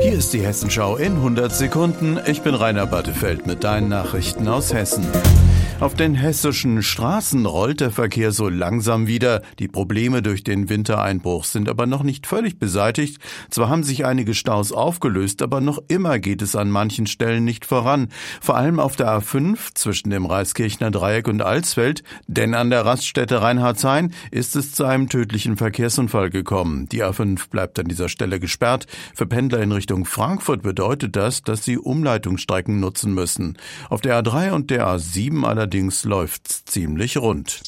Hier ist die Hessenschau in 100 Sekunden. Ich bin Rainer Battefeld mit deinen Nachrichten aus Hessen. Auf den hessischen Straßen rollt der Verkehr so langsam wieder. Die Probleme durch den Wintereinbruch sind aber noch nicht völlig beseitigt. Zwar haben sich einige Staus aufgelöst, aber noch immer geht es an manchen Stellen nicht voran. Vor allem auf der A5 zwischen dem Reiskirchner Dreieck und Alsfeld, denn an der Raststätte Reinhardshain ist es zu einem tödlichen Verkehrsunfall gekommen. Die A5 bleibt an dieser Stelle gesperrt. Für Pendler in Richtung Frankfurt bedeutet das, dass sie Umleitungsstrecken nutzen müssen. Auf der A3 und der A7 allerdings allerdings läuft's ziemlich rund.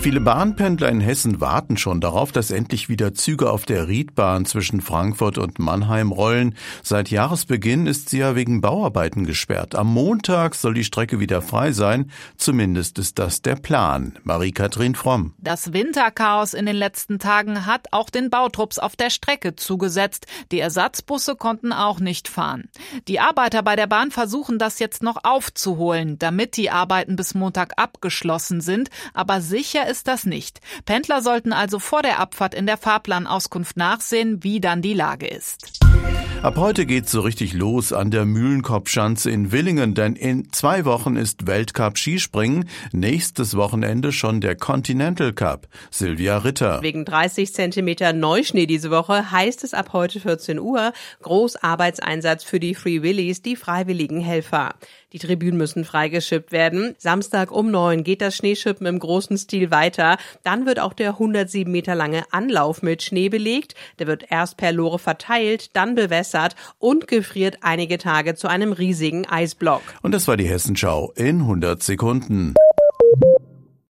Viele Bahnpendler in Hessen warten schon darauf, dass endlich wieder Züge auf der Riedbahn zwischen Frankfurt und Mannheim rollen. Seit Jahresbeginn ist sie ja wegen Bauarbeiten gesperrt. Am Montag soll die Strecke wieder frei sein. Zumindest ist das der Plan. Marie-Kathrin Fromm. Das Winterchaos in den letzten Tagen hat auch den Bautrupps auf der Strecke zugesetzt. Die Ersatzbusse konnten auch nicht fahren. Die Arbeiter bei der Bahn versuchen das jetzt noch aufzuholen, damit die Arbeiten bis Montag abgeschlossen sind. Aber sicher ist das nicht. Pendler sollten also vor der Abfahrt in der Fahrplanauskunft nachsehen, wie dann die Lage ist. Ab heute geht's so richtig los an der Mühlenkopfschanze in Willingen, denn in zwei Wochen ist Weltcup Skispringen, nächstes Wochenende schon der Continental Cup. Silvia Ritter. Wegen 30 Zentimeter Neuschnee diese Woche heißt es ab heute 14 Uhr Großarbeitseinsatz für die Free Willies, die freiwilligen Helfer. Die Tribünen müssen freigeschippt werden. Samstag um neun geht das Schneeschippen im großen Stil weiter. Dann wird auch der 107 Meter lange Anlauf mit Schnee belegt. Der wird erst per Lore verteilt, dann bewässert und gefriert einige Tage zu einem riesigen Eisblock. Und das war die Hessenschau in 100 Sekunden.